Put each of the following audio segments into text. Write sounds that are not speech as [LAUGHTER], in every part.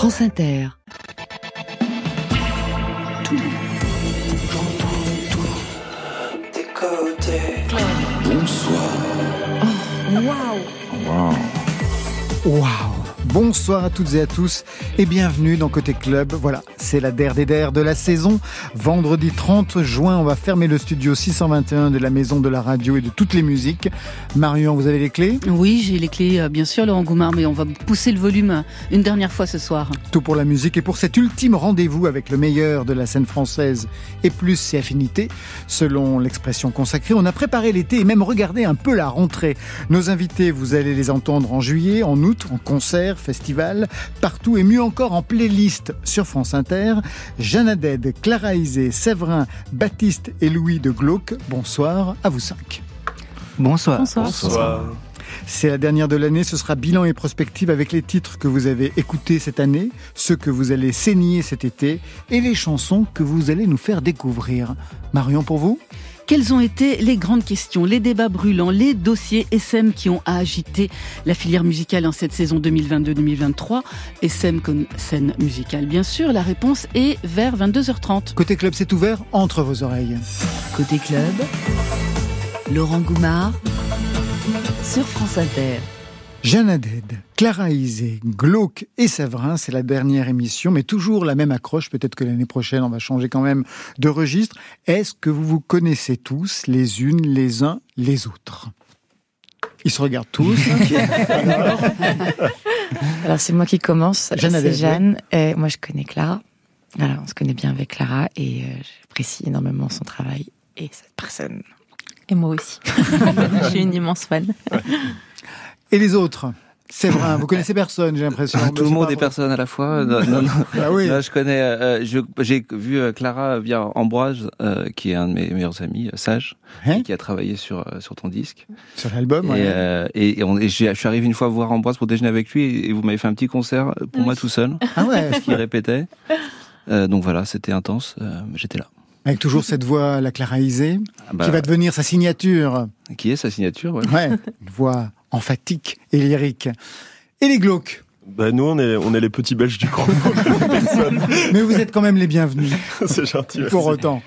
France Inter. Bonsoir. Waouh Waouh Bonsoir à toutes et à tous et bienvenue dans Côté Club. Voilà, c'est la der des der de la saison. Vendredi 30 juin, on va fermer le studio 621 de la Maison de la Radio et de toutes les musiques. Marion, vous avez les clés? Oui, j'ai les clés, euh, bien sûr, Laurent Goumard, mais on va pousser le volume une dernière fois ce soir. Tout pour la musique et pour cet ultime rendez-vous avec le meilleur de la scène française et plus ses affinités. Selon l'expression consacrée, on a préparé l'été et même regardé un peu la rentrée. Nos invités, vous allez les entendre en juillet, en août, en concert, festival, partout et mieux encore en playlist sur France Inter. Jeanne Aded, Clara Isé, Séverin, Baptiste et Louis de Glauque. Bonsoir à vous cinq. Bonsoir. Bonsoir. C'est la dernière de l'année, ce sera bilan et prospective avec les titres que vous avez écoutés cette année, ceux que vous allez saigner cet été et les chansons que vous allez nous faire découvrir. Marion, pour vous? Quelles ont été les grandes questions, les débats brûlants, les dossiers SM qui ont agité la filière musicale en cette saison 2022-2023 SM comme scène musicale, bien sûr. La réponse est vers 22h30. Côté club, c'est ouvert entre vos oreilles. Côté club, Laurent Goumard sur France Inter. Jeanne Aded, Clara Isé, Glauque et Séverin, c'est la dernière émission, mais toujours la même accroche. Peut-être que l'année prochaine, on va changer quand même de registre. Est-ce que vous vous connaissez tous, les unes, les uns, les autres? Ils se regardent tous. [LAUGHS] Alors c'est moi qui commence. Jeanne C'est Jeanne. Et moi je connais Clara. Alors on se connaît bien avec Clara et euh, j'apprécie énormément son travail et cette personne. Et moi aussi. [LAUGHS] Je suis une immense fan. Et les autres Séverin, vous connaissez personne, j'ai l'impression. Tout le C'est monde vrai. personne à la fois. Non, non, non. [LAUGHS] Ah oui. Non, je connais. euh, je- J'ai vu euh, Clara via Ambroise, euh, qui est un de mes meilleurs amis, euh, sage, Hein et qui a travaillé sur euh, sur ton disque. Sur l'album, Et, ouais. euh, et, et on- et je suis arrivé une fois voir Ambroise pour déjeuner avec lui, et, et vous m'avez fait un petit concert pour moi tout seul, Ah ouais, [LAUGHS] qui répétait. Euh, donc voilà, c'était intense. euh, J'étais là. avec toujours cette voix, la Clara Isé, Ah bah, qui va devenir sa signature. qui est sa signature ouais. Ouais, une voix emphatique et lyrique. Et les glauques Bah, nous, on est, on est les petits Belges du groupe. [LAUGHS] Mais vous êtes quand même les bienvenus, [LAUGHS] C'est gentil. pour merci. autant.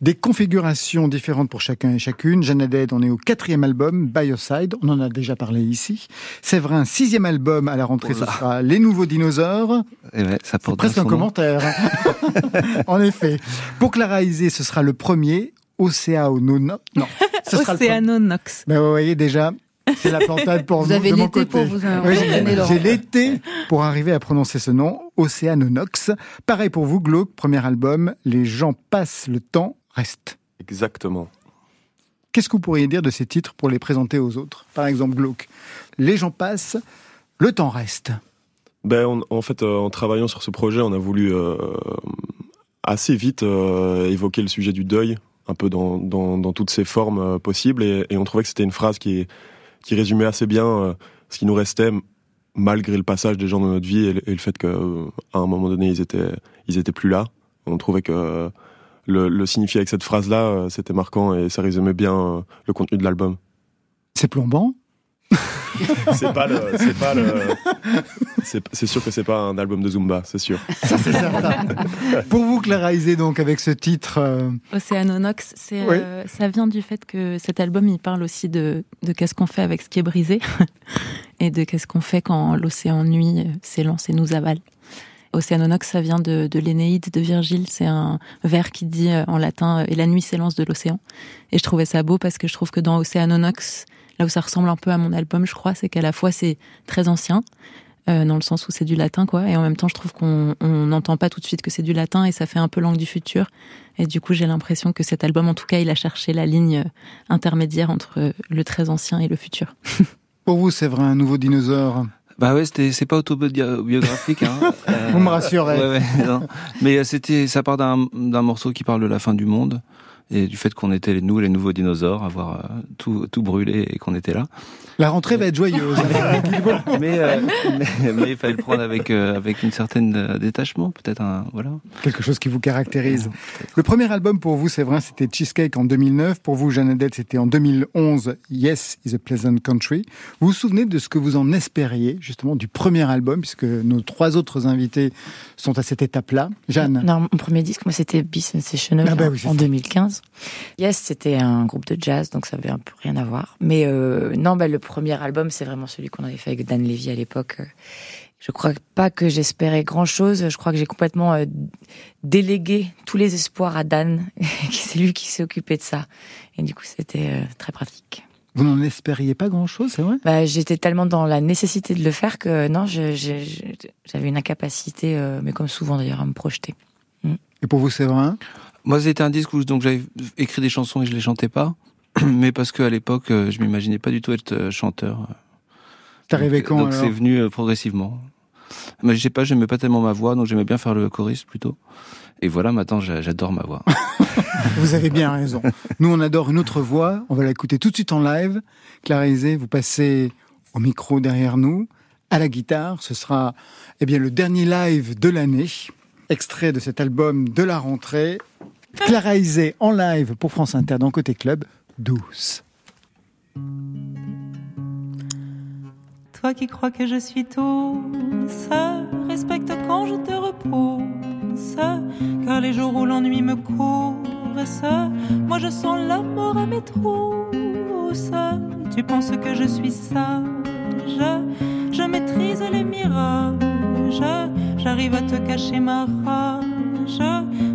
Des configurations différentes pour chacun et chacune. Jeanne Aded, on est au quatrième album, By Your Side. On en a déjà parlé ici. Séverin, sixième album à la rentrée, ce sera Les Nouveaux Dinosaures. Et ouais, ça porte presque un commentaire. [LAUGHS] en effet. Pour Clara Isé, ce sera le premier. Océano... Non, ce sera. Océanonox. Ben, vous voyez déjà, c'est la plantade pour Vous nous, avez de mon l'été pour vous Oui, j'ai- l'été pour arriver à prononcer ce nom, Océanonox. Pareil pour vous, Glauque, premier album, Les gens passent, le temps reste. Exactement. Qu'est-ce que vous pourriez dire de ces titres pour les présenter aux autres? Par exemple, Glauque, Les gens passent, le temps reste. Ben, on- en fait, euh, en travaillant sur ce projet, on a voulu euh, assez vite euh, évoquer le sujet du deuil, un peu dans, dans, dans toutes ses formes euh, possibles, et, et on trouvait que c'était une phrase qui, qui résumait assez bien euh, ce qui nous restait malgré le passage des gens dans notre vie et, le- fait qu'à un moment donné, ils étaient, ils étaient plus là. On trouvait que euh, le, le signifier avec cette phrase-là, euh, c'était marquant et ça résumait bien euh, le contenu de l'album. C'est plombant [LAUGHS] C'est pas le, c'est pas le, c'est, c'est sûr que c'est pas un album de Zumba, c'est sûr. [LAUGHS] Ça, c'est certain. pour vous, Clara Isé, donc, avec ce titre, euh, Océanonox, c'est, Oui. euh, ça vient du fait que cet album, il parle aussi de, de qu'est-ce qu'on fait avec ce qui est brisé [LAUGHS] et de qu'est-ce qu'on fait quand l'océan nuit euh, s'élance et nous avale. Océanonox, ça vient de, de l'Énéide de Virgile. C'est un vers qui dit euh, en latin Et la nuit s'élance de l'océan. Et je trouvais ça beau parce que je trouve que dans Océanonox, là où ça ressemble un peu à mon album, je crois, c'est qu'à la fois c'est très ancien, euh, dans le sens où c'est du latin, quoi. Et en même temps, je trouve qu'on on n'entend pas tout de suite que c'est du latin et ça fait un peu langue du futur. Et du coup, j'ai l'impression que cet album, en tout cas, il a cherché la ligne euh, intermédiaire entre euh, le très ancien et le futur. [LAUGHS] pour vous, c'est vrai, un nouveau dinosaure? Bah ouais, c'était c'est pas autobiographique. Hein. Euh, [LAUGHS] Vous me rassurez. ouais, ouais, non. Mais c'était ça part d'un d'un morceau qui parle de la fin du monde et du fait qu'on était nous les nouveaux dinosaures, avoir tout, tout brûlé et qu'on était là. La rentrée va être joyeuse. [LAUGHS] mais, euh, mais, il fallait le prendre avec, euh, avec une certaine euh, détachement, peut-être un, voilà. Quelque chose qui vous caractérise. Le premier album pour vous, c'est vrai, c'était Cheesecake en 2009. Pour vous, Jeanne c'était en 2011, Yes is a Pleasant Country. Vous vous souvenez de ce que vous en espériez, justement, du premier album, puisque nos trois autres invités sont à cette étape-là? Jeanne? Non, mon premier disque, moi, c'était Be Sensational ah bah en 2015. Yes, c'était un groupe de jazz, donc ça avait un peu rien à voir. Mais non, bah, le premier album, c'est vraiment celui qu'on avait fait avec Dan Levy à l'époque. Je crois pas que j'espérais grand chose. Je crois que j'ai complètement euh, délégué tous les espoirs à Dan. [LAUGHS] c'est lui qui s'est occupé de ça. Et du coup, c'était euh, très pratique. Vous n'en espériez pas grand-chose, c'est vrai? Bah, J'étais tellement dans la nécessité de le faire que non, j'avais une incapacité, euh, mais comme souvent d'ailleurs, à me projeter. Mm. Et pour vous, c'est vrai? Moi, c'était un disque où donc j'avais écrit des chansons et je les chantais pas. [CLEARS THROAT] mais parce qu'à l'époque, euh, je m'imaginais pas du tout être euh, chanteur. T'es arrivé quand Donc c'est venu euh, progressivement. Mais je sais pas, j'aimais pas tellement ma voix, donc j'aimais bien faire le choriste plutôt. Et voilà, maintenant j'adore ma voix. [LAUGHS] vous avez bien raison. Nous, on adore une autre voix. On va l'écouter tout de suite en live. Clarisé, vous passez au micro derrière nous, à la guitare. Ce sera eh bien, le dernier live de l'année. Extrait de cet album de la rentrée. Clara en live pour France Inter dans Côté Club douce. Toi qui crois que je suis douce, respecte quand je te repousse, car les jours où l'ennui me course, moi je sens la mort à mes trousses. Tu penses que je suis sage, je maîtrise les mirages, j'arrive à te cacher ma rage,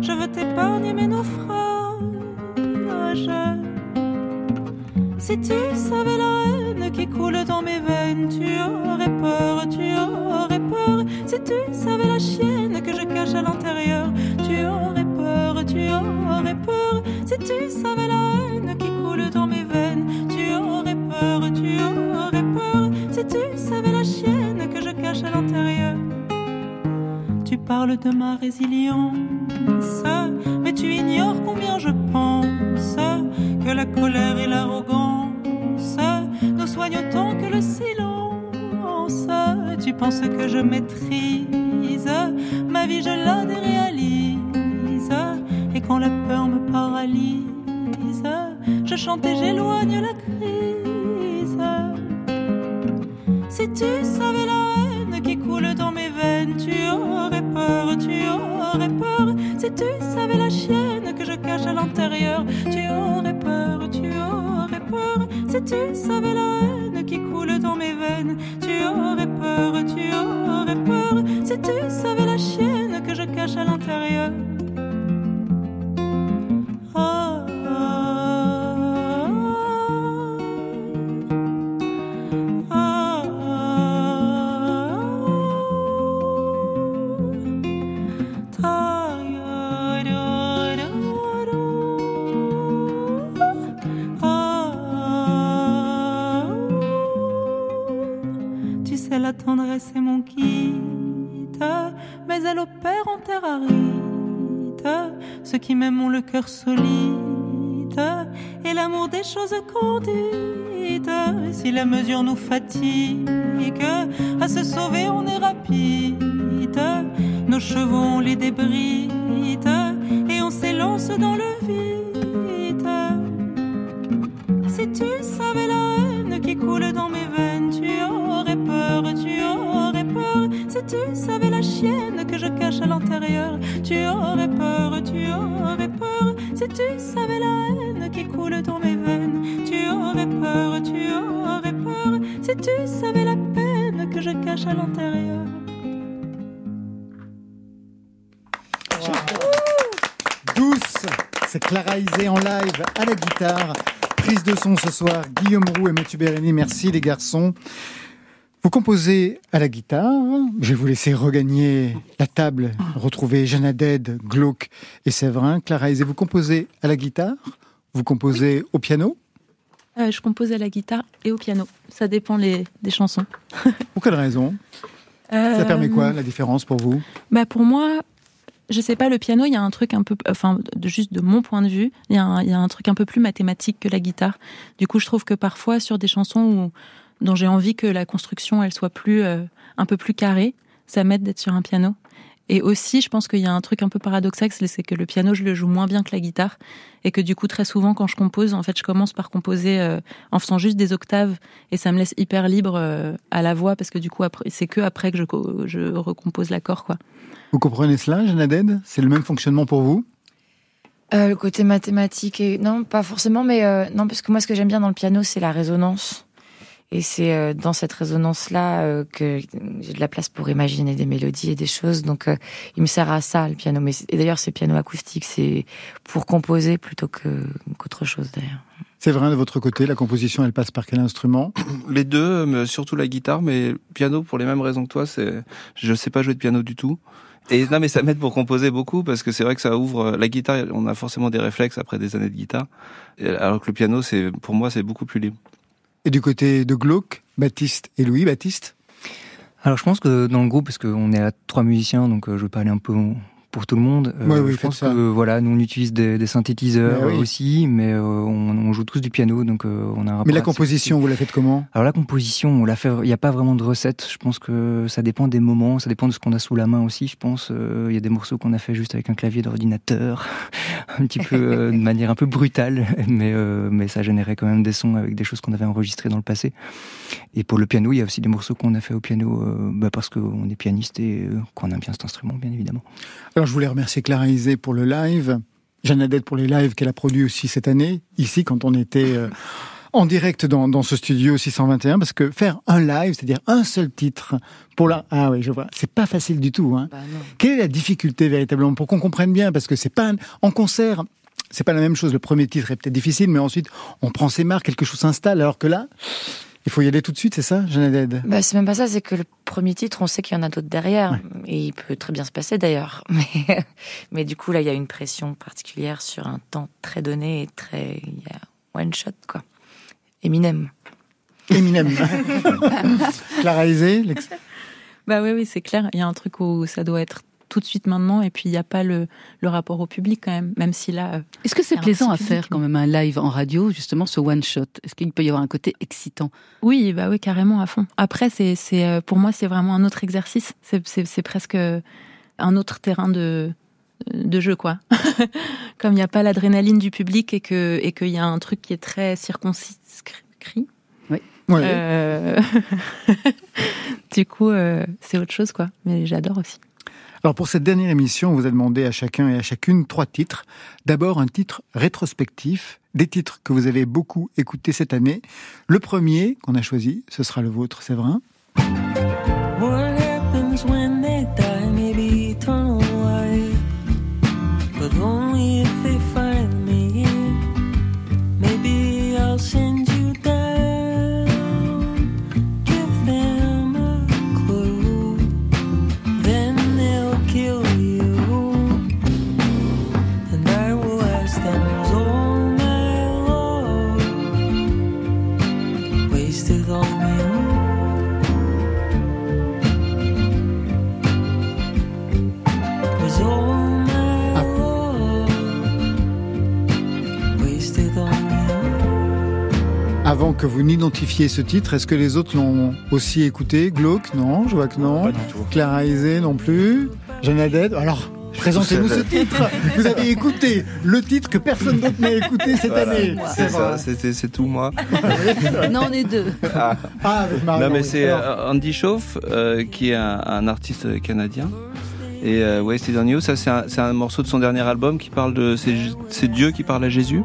je veux t'épargner mes naufrages. Si tu savais la haine qui coule dans mes veines, tu aurais peur, tu aurais peur. Si tu savais la chienne que je cache à l'intérieur, tu aurais peur, tu aurais peur. Si tu savais la haine qui coule dans mes veines, tu aurais peur, tu aurais de ma résilience, mais tu ignores combien je pense que la colère et l'arrogance soigne autant que le silence. Tu penses que je maîtrise ma vie, je la déréalise. Et quand la peur me paralyse, je chante et j'éloigne la crise. Si tu savais la haine qui coule dans mes veines, tu peur, tu aurais peur. Si tu savais la chienne que je cache à l'intérieur, tu aurais peur, tu aurais peur. Si tu savais la haine qui coule dans mes veines, tu aurais peur, tu aurais peur. Si tu savais la chienne que je cache à l'intérieur. Si la mesure nous fatigue, à se sauver on est rapide. Nos chevaux ont les débris et on s'élance dans le vide. Si tu savais la haine qui coule dans mes veines, tu aurais peur, tu aurais peur. Si tu savais la chienne que je cache à l'intérieur, tu aurais peur, tu aurais peur. Si tu savais la haine qui coule dans mes veines, cache à l'intérieur. Douce, c'est Clara en live à la guitare prise de son ce soir, Guillaume Roux et Mathieu Bérény. Merci les garçons. Vous composez à la guitare. Je vais vous laisser regagner la table, retrouver Jeanne Aded, Glauque et Séverin. Clara Isé, vous composez à la guitare Vous composez au piano euh, Je compose à la guitare et au piano. Ça dépend des chansons. [LAUGHS] pour quelle raison? Ça permet quoi la différence pour vous? Bah Pour moi, je sais pas, le piano, il y a un truc un peu, enfin, de, juste de mon point de vue, il y, a un, il y a un truc un peu plus mathématique que la guitare. Du coup, je trouve que parfois, sur des chansons où, dont j'ai envie que la construction, elle soit plus, euh, un peu plus carrée, ça m'aide d'être sur un piano. Et aussi, je pense qu'il y a un truc un peu paradoxal, c'est que le piano, je le joue moins bien que la guitare, et que du coup, très souvent, quand je compose, en fait, je commence par composer euh, en faisant juste des octaves, et ça me laisse hyper libre euh, à la voix, parce que du coup, c'est que après que je, je recompose l'accord, quoi. Vous comprenez cela, Jeanne C'est le même fonctionnement pour vous? Euh, Le côté mathématique, et... non, pas forcément, mais non, parce que moi, ce que j'aime bien dans le piano, c'est la résonance. Et c'est euh, dans cette résonance-là euh, que j'ai de la place pour imaginer des mélodies et des choses. Donc, euh, il me sert à ça, le piano. Mais et d'ailleurs, c'est piano acoustique, c'est pour composer plutôt que qu'autre chose, d'ailleurs. C'est vrai, de votre côté, la composition, elle passe par quel instrument? [COUGHS] Les deux, mais surtout la guitare, mais piano pour les mêmes raisons que toi. C'est, je sais pas jouer de piano du tout. Et non, mais ça m'aide pour composer beaucoup parce que c'est vrai que ça ouvre la guitare. On a forcément des réflexes après des années de guitare, alors que le piano, c'est pour moi, c'est beaucoup plus libre. Et du côté de Glauque, Baptiste et Louis, Baptiste? Alors je pense que dans le groupe, parce qu'on est à trois musiciens, donc euh, je vais parler un peu pour tout le monde. Euh, oui, je pense que voilà, nous on utilise des, synthétiseurs aussi, mais euh, on, joue tous du piano, donc euh, on a un Mais la composition, vous la faites comment? Alors la composition, on l'a fait. Il n'y a pas vraiment de recette. Je pense que ça dépend des moments, ça dépend de ce qu'on a sous la main aussi. Je pense il y a des morceaux qu'on a fait juste avec un clavier d'ordinateur, [LAUGHS] un petit peu de manière un peu brutale, [LAUGHS] mais mais ça générait quand même des sons avec des choses qu'on avait enregistrées dans le passé. Et pour le piano, il y a aussi des morceaux qu'on a fait au piano bah, parce qu'on est pianiste et qu'on aime bien cet instrument, bien évidemment. Alors je voulais remercier Clara Isé pour le live, Jeanne Adette pour les lives qu'elle a produits aussi cette année, ici quand on était euh, en direct dans, ce studio 621, parce que faire un live, c'est-à-dire un seul titre pour la... Ah oui, je vois, c'est pas facile du tout. Hein. Bah Quelle est la difficulté véritablement pour qu'on comprenne bien Parce que c'est pas... En concert, c'est pas la même chose. Le premier titre est peut-être difficile, mais ensuite on prend ses marques, quelque chose s'installe, alors que là... Il faut y aller tout de suite, c'est ça, Jeanne bah, C'est même pas ça, c'est que le premier titre, on sait qu'il y en a d'autres derrière. Et il peut très bien se passer d'ailleurs. [LAUGHS] Mais, mais du coup, là, il y a une pression particulière sur un temps très donné et très. Il y a one shot, quoi. Eminem. Eminem. [LAUGHS] Clara Bah oui, oui, c'est clair. Il y a un truc où ça doit être tout de suite maintenant et puis il n'y a pas le, le, rapport au public quand même, même si là... Euh, Est-ce que c'est plaisant à faire quand même un live en radio, justement ce one-shot Est-ce qu'il peut y avoir un côté excitant? Oui, bah oui, carrément à fond. Après, c'est, c'est, euh, pour moi, c'est vraiment un autre exercice. C'est, c'est, presque un autre terrain de, de jeu, quoi. [LAUGHS] Comme il n'y a pas l'adrénaline du public et que et qu'il y a un truc qui est très circonscrit. Oui. Euh... [LAUGHS] du coup, c'est autre chose, quoi. Mais j'adore aussi. Alors pour cette dernière émission, on vous a demandé à chacun et à chacune trois titres. D'abord un titre rétrospectif, des titres que vous avez beaucoup écoutés cette année. Le premier qu'on a choisi, ce sera le vôtre, Séverin. Avant que vous n'identifiez ce titre, est-ce que les autres l'ont aussi écouté? Glauque? Non, je vois que non. Clara Isé non plus. Jeanne Alors, Présentez-nous ce titre. Vous avez écouté le titre que personne d'autre n'a écouté cette année. C'est ça, c'est tout moi. [LAUGHS] non, on est deux. Ah, ah avec Marie. Non, mais c'est euh, Andy Schauf, euh, qui est un, artiste canadien. Et euh, Wasted on You, ça c'est un, un, morceau de son dernier album qui parle de. C'est Dieu qui parle à Jésus.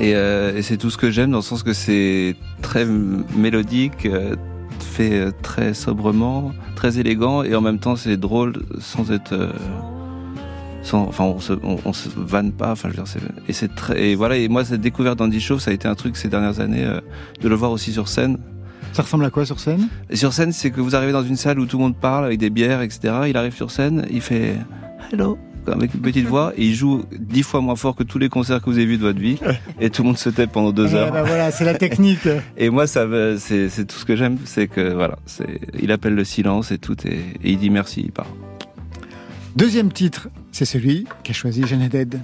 Euh, et, c'est tout ce que j'aime dans le sens que c'est très mélodique, euh, fait euh, très sobrement, très élégant et en même temps c'est drôle sans être sans, enfin on se on, se vanne pas enfin je veux dire et c'est très et voilà et moi cette découverte d'Andy Shaw ça a été un truc ces dernières années de le voir aussi sur scène. Ça ressemble à quoi sur scène? Sur scène, c'est que vous arrivez dans une salle où tout le monde parle avec des bières, etc. Il arrive sur scène, il fait Hello, avec une petite voix et il joue dix fois moins fort que tous les concerts que vous avez vus de votre vie et tout le monde se tait pendant deux heures. bah voilà, c'est la technique. [LAUGHS] et moi, ça, c'est, c'est tout ce que j'aime, c'est que voilà, c'est, il appelle le silence et tout et, il dit merci, il part. Deuxième titre, c'est celui qu'a choisi Jeanne Dead.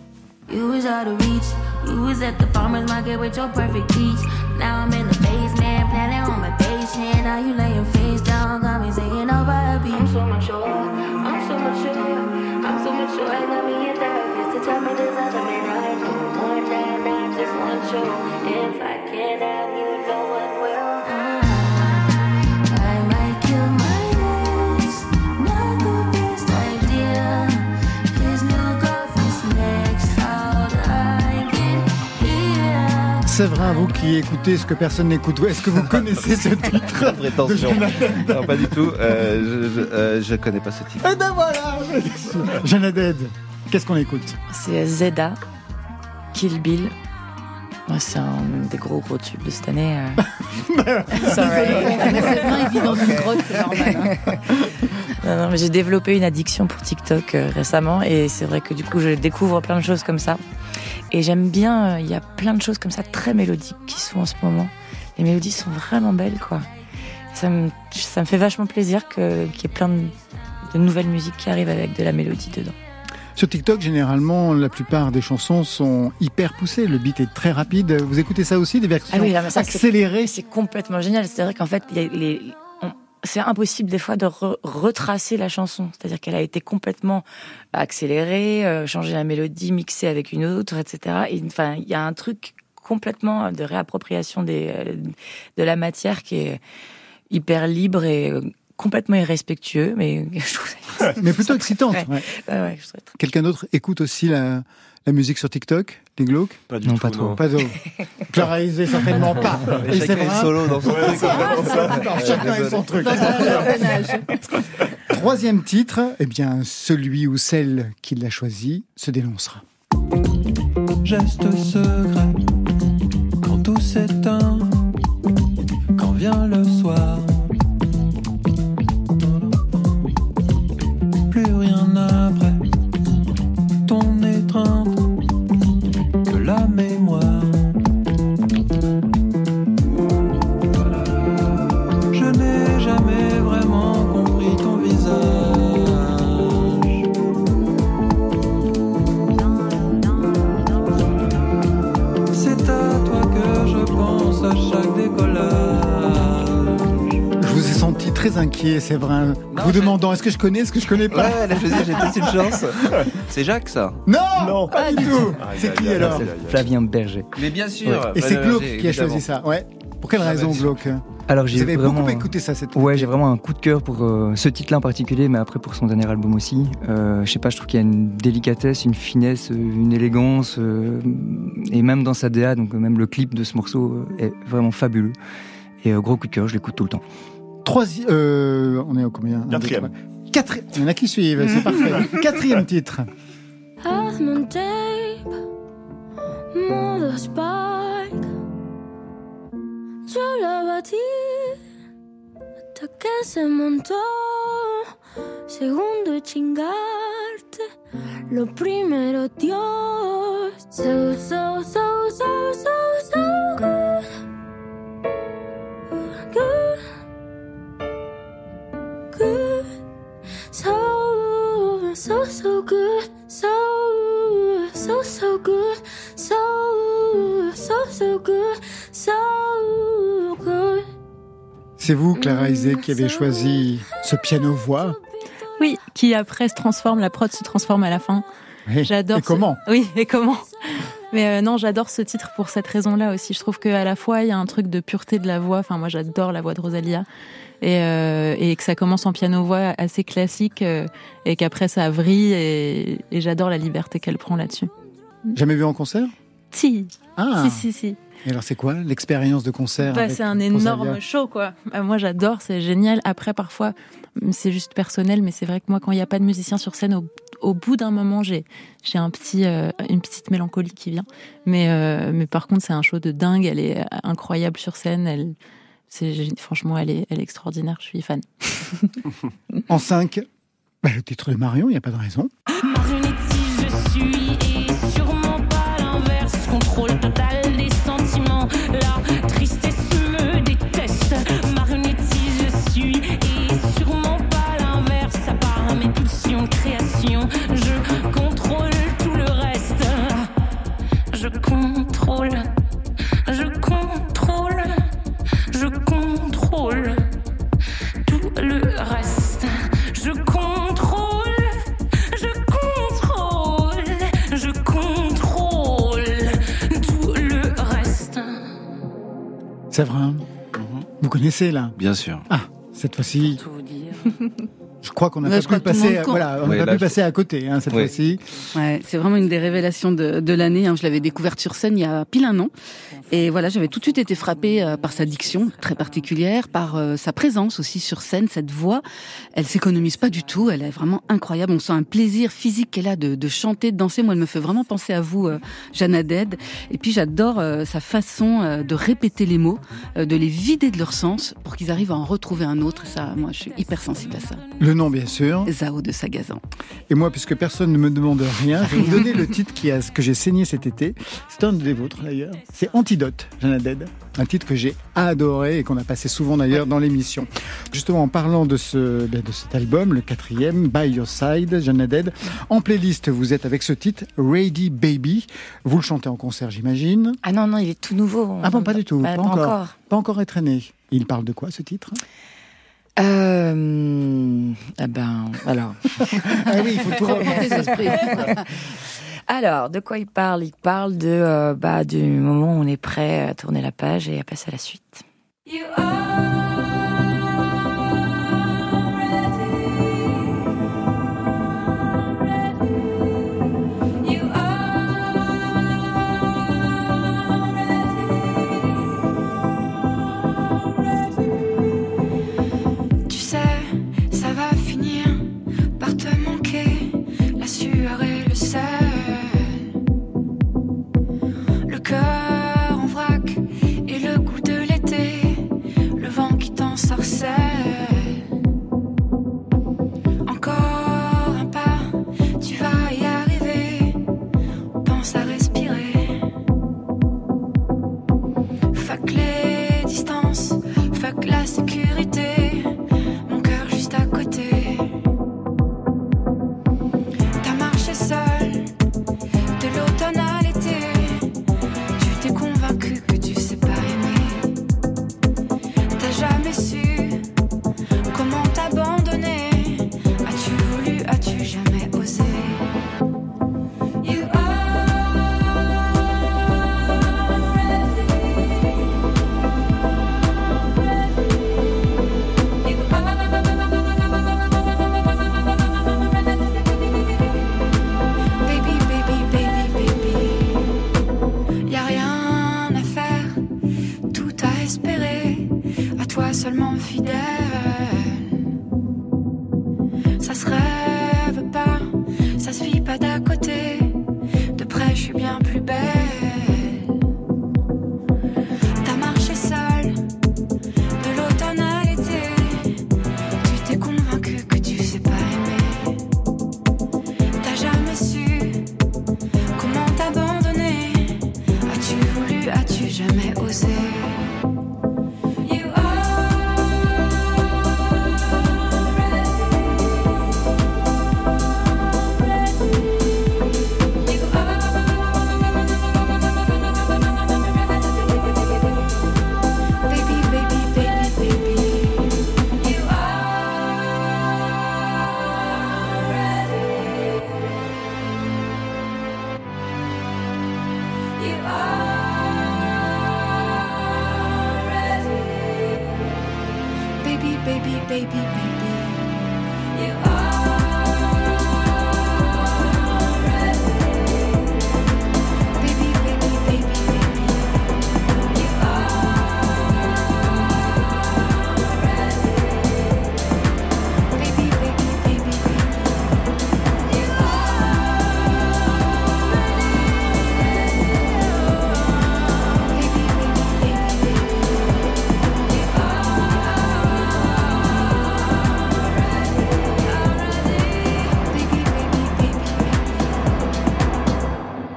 You was out of reach. You was at the farmer's market with your perfect peach. Now I'm in the basement, planning on my patient. Now you lay your face down, got me saying over a beat. I'm so mature, I'm so mature, If I can't have you, C'est vrai, vous qui écoutez ce que personne n'écoute, est-ce que vous connaissez ce [LAUGHS] titre Prétention. non, pas du tout. Euh, je, ne euh, connais pas ce titre. Eh ben voilà [LAUGHS] Jeannadette, qu'est-ce qu'on écoute C'est Zeda, Kill Bill. c'est un des gros gros tubes de cette année. Euh. bien évident dans une grotte, c'est normal. Hein. [LAUGHS] Non, non, mais j'ai développé une addiction pour TikTok récemment et c'est vrai que du coup je découvre plein de choses comme ça. Et j'aime bien, euh, il y a plein de choses comme ça très mélodiques qui sont en ce moment. Les mélodies sont vraiment belles, quoi. Ça me, ça me fait vachement plaisir qu'il y ait plein de, nouvelles musiques qui arrivent avec de la mélodie dedans. Sur TikTok, généralement, la plupart des chansons sont hyper poussées. Le beat est très rapide. Vous écoutez ça aussi, des versions ah oui, accélérées C'est complètement génial. C'est-à-dire qu'en fait, les, c'est impossible des fois de retracer la chanson. C'est-à-dire qu'elle a été complètement accélérée, euh, changer la mélodie, mixée avec une autre, etc. Et, enfin, il y a un truc complètement de réappropriation des, euh, de la matière qui est hyper libre et euh, complètement irrespectueux, mais [LAUGHS] je trouve ça, mais plutôt [LAUGHS] excitante. Quelqu'un d'autre écoute aussi la, la musique sur TikTok, les glauques Pas du non, tout. Pas trop. Pas trop. [LAUGHS] Clara certainement pas. [LAUGHS] Et chacun est solo dans son truc. chacun est son truc. Troisième titre, eh bien, celui ou celle qui l'a choisi se dénoncera. Geste secret, quand tout s'éteint, quand vient le soir. Plus rien après ton étreinte très inquiet, c'est vrai. vous demandant est-ce que je connais, est-ce que je connais pas Ouais, là je j'ai peut-être une chance. [LAUGHS] C'est Jacques ça Non, non pas, du tout. C'est qui alors Flavien Berger. Mais bien sûr. Et c'est Glauque qui a choisi ça. Ouais. Pour quelle raison Glauque? Alors j'ai vraiment... beaucoup écouté ça cette Ouais, j'ai vraiment un coup de cœur pour euh, ce titre-là en particulier, mais après pour son dernier album aussi. Euh, je sais pas, je trouve qu'il y a une délicatesse, une finesse, une élégance, euh, et même dans sa DA, donc même le clip de ce morceau est vraiment fabuleux. Et gros coup de cœur, je l'écoute tout le temps. Troisième, euh, on est au combien Quatrième. Quatrième. Il y en a qui suivent, c'est [LAUGHS] parfait. Quatrième titre. Se montó. Segundo chingarte, lo primero Dios. So, so, so, so, so, so good. Good. C'est vous, Clara Isé, qui avez choisi ce piano-voix Oui, qui après se transforme, la prod se transforme à la fin. J'adore. Et comment? Oui, et comment? Mais euh, non, j'adore ce titre pour cette raison-là aussi. Je trouve qu'à la fois, il y a un truc de pureté de la voix. Enfin, moi, j'adore la voix de Rosalia. Et, euh, et que ça commence en piano-voix assez classique euh, et qu'après, ça vrille. Et, et j'adore la liberté qu'elle prend là-dessus. Jamais vu en concert? Si. Ah. Si, si, si. Et alors, c'est quoi l'expérience de concert bah, C'est un énorme show, quoi. Bah, moi, j'adore, c'est génial. Après, parfois, c'est juste personnel, mais c'est vrai que moi, quand il n'y a pas de musicien sur scène, au, au bout d'un moment, j'ai j'ai un petit euh, une petite mélancolie qui vient. Mais euh, mais par contre, c'est un show de dingue. Elle est incroyable sur scène. Elle c'est franchement, elle est elle est extraordinaire. Je suis fan. [LAUGHS] en 5, bah, le titre de Marion, il n'y a pas de raison. Mhm. Vous connaissez là? Bien sûr. Ah, cette fois-ci. Tout vous dire. [LAUGHS] Je crois qu'on n'a pas pu passer, voilà, on pu passer à côté hein, cette fois-ci. Ouais, c'est vraiment une des révélations de, de l'année. Hein. Je l'avais découverte sur scène il y a pile un an. Et voilà, j'avais tout de suite été frappée euh, par sa diction très particulière, par euh, sa présence aussi sur scène, cette voix. Elle s'économise pas du tout, elle est vraiment incroyable. On sent un plaisir physique qu'elle a de, de, chanter, de danser. Moi, elle me fait vraiment penser à vous, euh, Jeanne Dead. Et puis j'adore euh, sa façon de répéter les mots, de les vider de leur sens pour qu'ils arrivent à en retrouver un autre. Ça, moi, je suis hyper sensible à ça. Le nom, bien sûr. Zao de Sagazan. Et moi, puisque personne ne me demande rien, je vais vous donner le titre qui a, que j'ai saigné cet été. C'est un des vôtres d'ailleurs. C'est Antidote Antidote, Un titre que j'ai adoré et qu'on a passé souvent d'ailleurs dans l'émission. Justement, en parlant de, ce, de cet album, le quatrième, By Your Side, Jeanne Dead, en playlist, vous êtes avec ce titre, Ready Baby. Vous le chantez en concert, j'imagine. Ah non, non, il est tout nouveau. Ah bon, pas du tout, bah, pas, encore. Pas encore étraîné. Il parle de quoi ce titre? Euh, eh ben, alors. [LAUGHS] ah oui, il faut tout remonter [LAUGHS] Alors, de quoi il parle? Il parle de, euh, bah, du moment où on est prêt à tourner la page et à passer à la suite.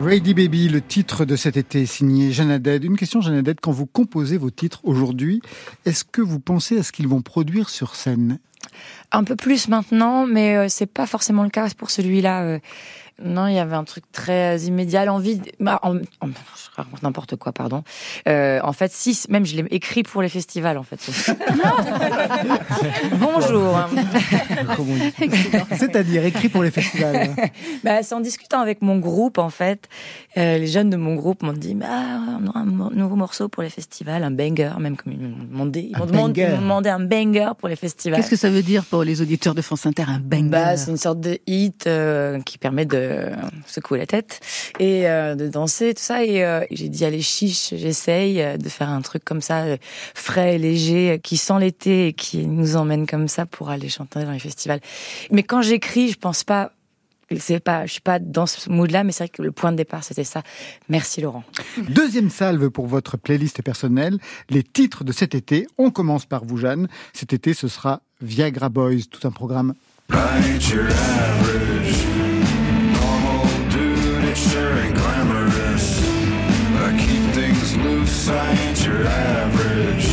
Lady Baby, le titre de cet été signé Jeanne Une question Jeanne quand vous composez vos titres aujourd'hui, est-ce que vous pensez à ce qu'ils vont produire sur scène? Un peu plus maintenant, mais euh, c'est pas forcément le cas pour celui-là. Euh. Non, il y avait un truc très immédiat, l'envie. Bah, je raconte n'importe quoi, pardon. Euh, en fait, si, même je l'ai écrit pour les festivals, en fait. [LAUGHS] Bonjour. C'est-à-dire écrit pour les festivals. [LAUGHS] bah, c'est en discutant avec mon groupe, en fait. Euh, les jeunes de mon groupe m'ont dit, bah, on aura un nouveau morceau pour les festivals, un banger, même comme ils m'ont demandé. Ils m'ont demandé, un banger pour les festivals. Qu'est-ce que ça veut dire pour les auditeurs de France Inter, un banger? Bah, C'est une sorte de hit euh, qui permet de secouer la tête et euh, de danser, tout ça. Et euh, j'ai dit, allez, chiche, j'essaye de faire un truc comme ça, frais et léger, qui sent l'été et qui nous emmène comme ça pour aller chanter dans les festivals. Mais quand j'écris, je pense pas c'est pas, je suis pas dans ce mood-là, mais c'est vrai que le point de départ, c'était ça. Merci Laurent. Deuxième salve pour votre playlist personnelle, les titres de cet été. On commence par vous, Jeanne. Cet été, ce sera Viagra Boys, tout un programme. I average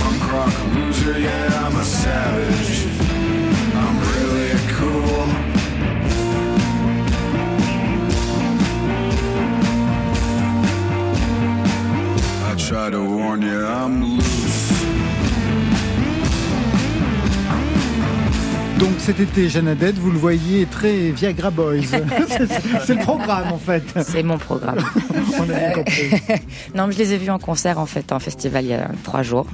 punk rock loser. Yeah, I'm a savage. I'm really cool. I try to warn you, I'm Donc cet été, Jeanne Adette, vous le voyez très Viagra Boys. [LAUGHS] c'est le programme en fait. C'est mon programme. [LAUGHS] On a compris. [LAUGHS] non, mais je les ai vus en concert en fait, en festival il y a trois jours,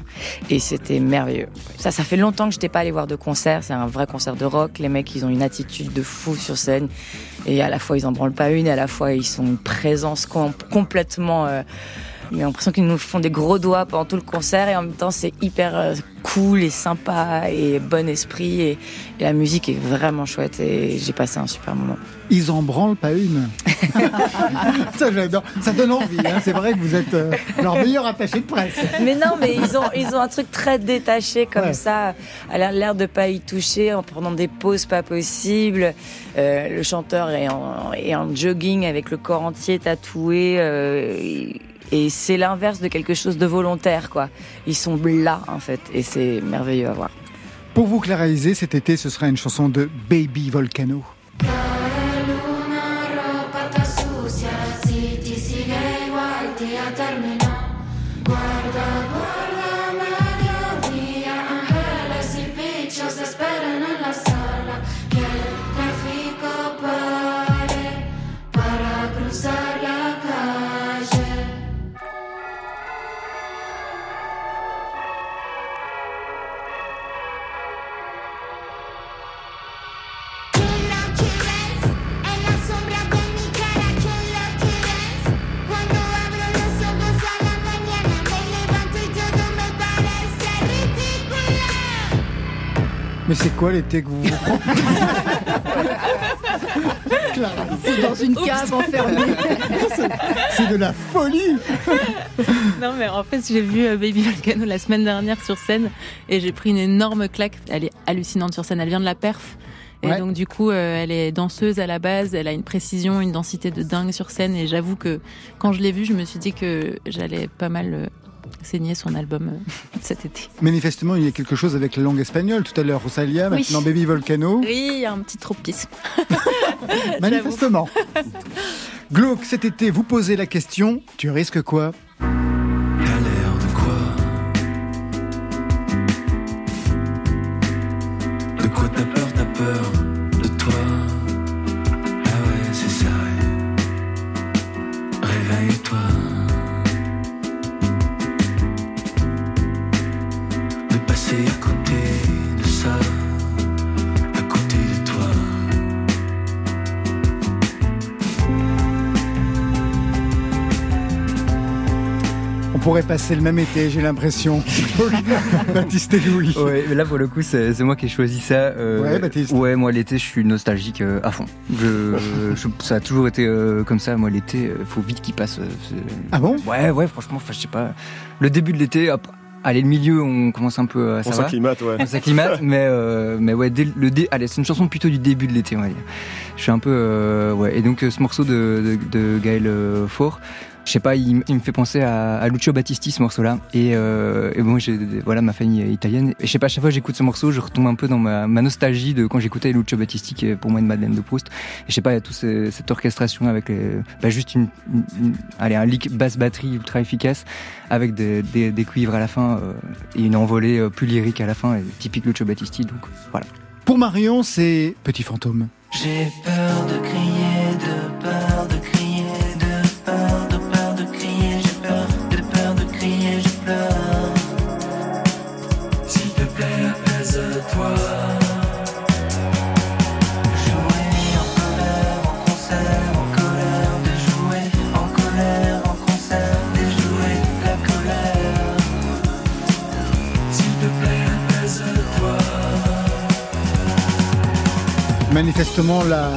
et c'était merveilleux. Ça, ça fait longtemps que je n'étais pas allé voir de concert. C'est un vrai concert de rock. Les mecs, ils ont une attitude de fou sur scène, et à la fois ils en branlent pas une, et à la fois ils sont une présence complètement. Euh, j'ai l'impression qu'ils nous font des gros doigts pendant tout le concert et en même temps c'est hyper euh, cool et sympa et bon esprit et, la musique est vraiment chouette et j'ai passé un super moment. Ils en branlent pas une. [LAUGHS] ça j'adore. Ça donne envie. Hein. C'est vrai que vous êtes euh, leur meilleur attaché de presse. Mais non, mais ils ont ils ont un truc très détaché comme ça, à l'air de pas y toucher en prenant des pauses pas possibles. Euh, le chanteur est en, est en jogging avec le corps entier tatoué. Et c'est l'inverse de quelque chose de volontaire, quoi. Ils sont là, en fait, et c'est merveilleux à voir. Pour vous, clariser, cet été, ce sera une chanson de Baby Volcano. Mais c'est quoi l'été que vous C'est dans une cave enfermée. C'est de la folie. Non mais en fait j'ai vu euh, Baby Volcano la semaine dernière sur scène et j'ai pris une énorme claque. Elle est hallucinante sur scène. Elle vient de la perf. Et donc du coup, euh, elle est danseuse à la base, elle a une précision, une densité de dingue sur scène. Et j'avoue que quand je l'ai vue, je me suis dit que j'allais pas mal signé son album euh, [LAUGHS] cet été. Manifestement, il y a quelque chose avec la langue espagnole. Tout à l'heure, Rosalia, maintenant Baby Volcano. Oui, il y a un petit tropisme. [LAUGHS] Manifestement. [LAUGHS] Glauque, cet été, vous posez la question, tu risques quoi? Passer le même été, j'ai l'impression. [LAUGHS] Baptiste et Louis. Ouais, mais là pour le coup, c'est moi qui ai choisi ça. Euh, ouais, Baptiste. Ouais, moi l'été, je suis nostalgique euh, à fond. Je, ça a toujours été euh, comme ça. Moi l'été, faut vite qu'il passe. ah bon? Ouais, ouais, franchement, je sais pas. Le début de l'été, Allez, le milieu, on commence un peu à On s'acclimate, ouais. On s'acclimate, [LAUGHS] mais mais ouais, le dé, allez, c'est une chanson plutôt du début de l'été, on va dire. Je suis un peu ouais. Et donc ce morceau de, de, de Gaël Faure, je sais pas, il, me fait penser à, Lucio Battisti ce morceau-là. Et, euh, et bon, j'ai voilà ma famille est italienne. Et je sais pas, à chaque fois que j'écoute ce morceau, je retombe un peu dans ma, nostalgie de quand j'écoutais Lucio Battisti, qui est pour moi une Madeleine de Proust. Et je sais pas, il y a toute cette orchestration avec bah, juste une, allez, un lick basse batterie ultra efficace avec des, des, cuivres à la fin euh, et une envolée euh, plus lyrique à la fin, et typique Lucio Battisti. Donc voilà. Pour Marion, c'est Petit Fantôme. J'ai peur de crier, manifestement la,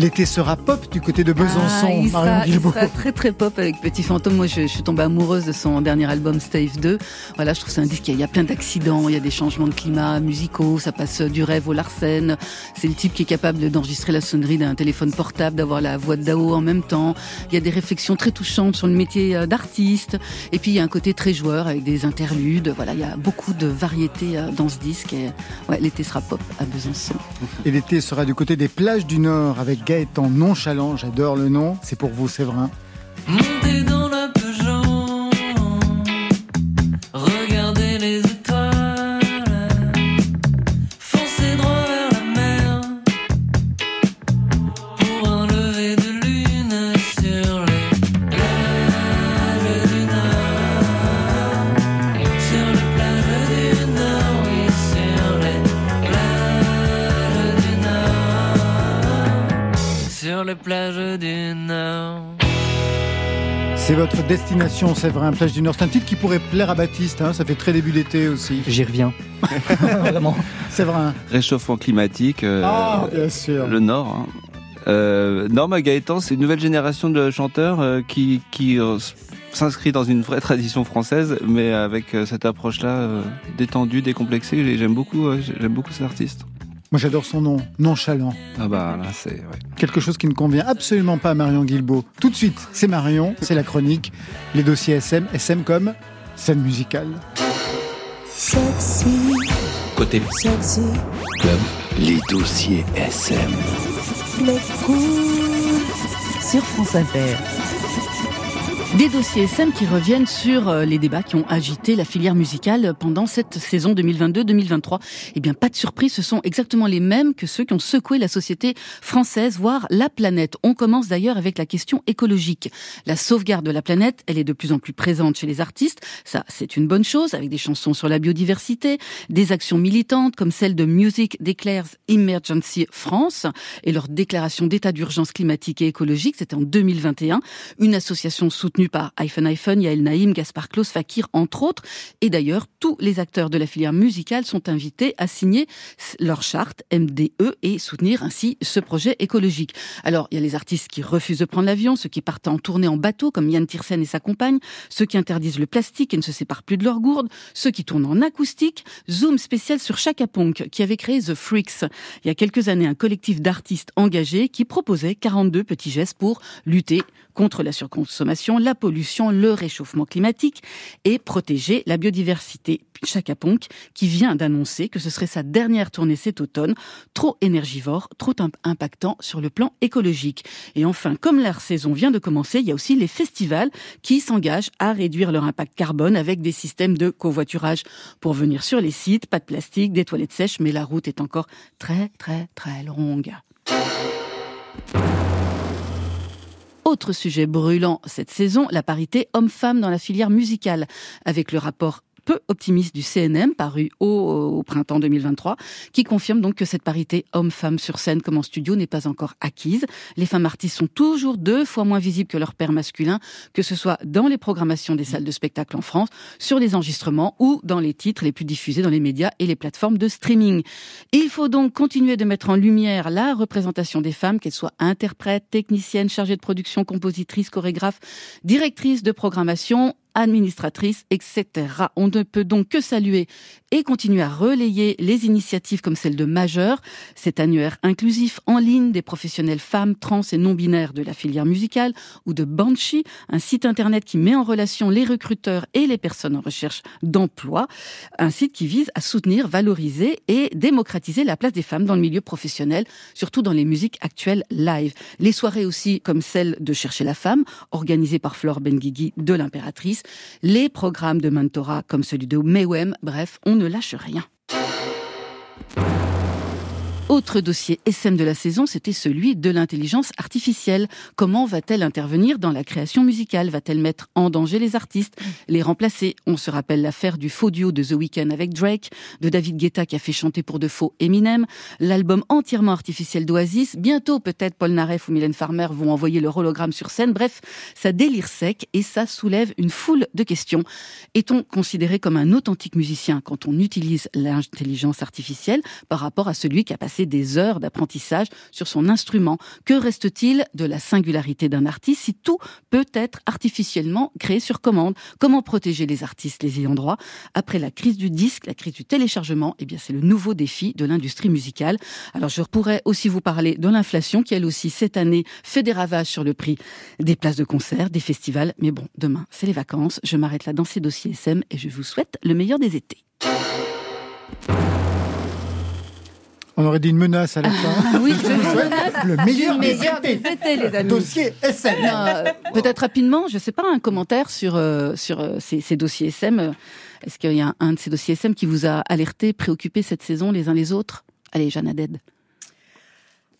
L'été sera pop du côté de Besançon, ah, il, sera, il sera, très très pop avec Petit Fantôme. Moi, je, je, suis tombée amoureuse de son dernier album Stave 2. Voilà, je trouve c'est un disque. Il y a plein d'accidents, il y a des changements de climat musicaux, ça passe du rêve au Larsen. C'est le type qui est capable d'enregistrer la sonnerie d'un téléphone portable, d'avoir la voix de Dao en même temps. Il y a des réflexions très touchantes sur le métier euh, d'artiste. Et puis il y a un côté très joueur avec des interludes. Voilà, il y a beaucoup de variétés euh, dans ce disque. Et ouais, l'été sera pop à Besançon. Et l'été sera du côté des plages du Nord avec Gaëtan Nonchalant, j'adore le nom, c'est pour vous Séverin. Plages du Nord. C'est votre destination, Séverin, plage du Nord. C'est un titre qui pourrait plaire à Baptiste, hein, ça fait très début d'été aussi. J'y reviens. [LAUGHS] Vraiment. Séverin. Réchauffement climatique. euh, Ah, bien sûr. Le Nord. Hein. Euh, Norma Gaëtan, c'est une nouvelle génération de chanteurs euh, qui, qui euh, s'inscrit dans une vraie tradition française, mais avec euh, cette approche-là euh, détendue, décomplexée. J'ai- J'aime beaucoup, euh, j'aime beaucoup cet artiste. Moi j'adore son nom, Nonchalant. Ah bah là, c'est ouais. Quelque chose qui ne convient absolument pas à Marion Guilbeault. Tout de suite, c'est Marion, c'est la chronique. Les dossiers SM, SM comme scène musicale. Sexy, Côté sexy, club, les dossiers SM. les cool. Sur France Inter. Des dossiers SM qui reviennent sur euh, les débats qui ont agité la filière musicale pendant cette saison 2022-2023. Eh bien, pas de surprise, ce sont exactement les mêmes que ceux qui ont secoué la société française, voire la planète. On commence d'ailleurs avec la question écologique. La sauvegarde de la planète, elle est de plus en plus présente chez les artistes. Ça, c'est une bonne chose, avec des chansons sur la biodiversité, des actions militantes comme celle de Music Declares Emergency France et leur déclaration d'état d'urgence climatique et écologique. C'était en 2021. Une association soutenue par iPhone, Yael Naïm, Gaspard Klaus, Fakir, entre autres. Et d'ailleurs, tous les acteurs de la filière musicale sont invités à signer leur charte MDE et soutenir ainsi ce projet écologique. Alors, il y a les artistes qui refusent de prendre l'avion, ceux qui partent en tournée en bateau, comme Yann Tiersen et sa compagne, ceux qui interdisent le plastique et ne se séparent plus de leur gourde, ceux qui tournent en acoustique. Zoom spécial sur Chaka Ponk, qui avait créé The Freaks. Il y a quelques années, un collectif d'artistes engagés qui proposait 42 petits gestes pour lutter contre la surconsommation, la pollution, le réchauffement climatique et protéger la biodiversité. Chaka Ponk, qui vient d'annoncer que ce serait sa dernière tournée cet automne, trop énergivore, trop imp- impactant sur le plan écologique. Et enfin, comme la saison vient de commencer, il y a aussi les festivals qui s'engagent à réduire leur impact carbone avec des systèmes de covoiturage pour venir sur les sites, pas de plastique, des toilettes sèches, mais la route est encore très très très longue. Autre sujet brûlant cette saison, la parité homme-femme dans la filière musicale, avec le rapport peu optimiste du CNM, paru au, printemps 2023, qui confirme donc que cette parité homme-femme sur scène comme en studio n'est pas encore acquise. Les femmes artistes sont toujours deux fois moins visibles que leur père masculin, que ce soit dans les programmations des salles de spectacle en France, sur les enregistrements ou dans les titres les plus diffusés dans les médias et les plateformes de streaming. Il faut donc continuer de mettre en lumière la représentation des femmes, qu'elles soient interprètes, techniciennes, chargées de production, compositrices, chorégraphes, directrices de programmation, administratrice, etc. On ne peut donc que saluer et continuer à relayer les initiatives comme celle de Majeur, cet annuaire inclusif en ligne des professionnels femmes, trans et non-binaires de la filière musicale, ou de Banshee, un site internet qui met en relation les recruteurs et les personnes en recherche d'emploi, un site qui vise à soutenir, valoriser et démocratiser la place des femmes dans le milieu professionnel, surtout dans les musiques actuelles live. Les soirées aussi comme celle de Chercher la femme, organisée par Flore Benguigui de l'Impératrice, les programmes de mentorat comme celui de Mewem, bref, on ne lâche rien. Autre dossier SM de la saison, c'était celui de l'intelligence artificielle. Comment va-t-elle intervenir dans la création musicale? Va-t-elle mettre en danger les artistes, les remplacer? On se rappelle l'affaire du faux duo de The Weeknd avec Drake, de David Guetta qui a fait chanter pour de faux Eminem, l'album entièrement artificiel d'Oasis. Bientôt, peut-être Paul Naref ou Mylène Farmer vont envoyer leur hologramme sur scène. Bref, ça délire sec et ça soulève une foule de questions. Est-on considéré comme un authentique musicien quand on utilise l'intelligence artificielle par rapport à celui qui a passé des heures d'apprentissage sur son instrument. Que reste-t-il de la singularité d'un artiste si tout peut être artificiellement créé sur commande? Comment protéger les artistes, les ayants droit? Après la crise du disque, la crise du téléchargement, eh bien c'est le nouveau défi de l'industrie musicale. Alors je pourrais aussi vous parler de l'inflation qui elle aussi cette année fait des ravages sur le prix des places de concert, des festivals. Mais bon, demain c'est les vacances. Je m'arrête là dans ces dossiers SM et je vous souhaite le meilleur des étés. On aurait dit une menace à la fin. Ah oui, je [LAUGHS] menace le meilleur, des, meilleur des étés. étés, les amis. Dossier SM. Euh, Peut-être rapidement, je sais pas, un commentaire sur euh, sur euh, ces, ces dossiers SM. Est-ce qu'il y a un de ces dossiers SM qui vous a alerté, préoccupé cette saison les uns les autres? Allez, Jeanne Aded.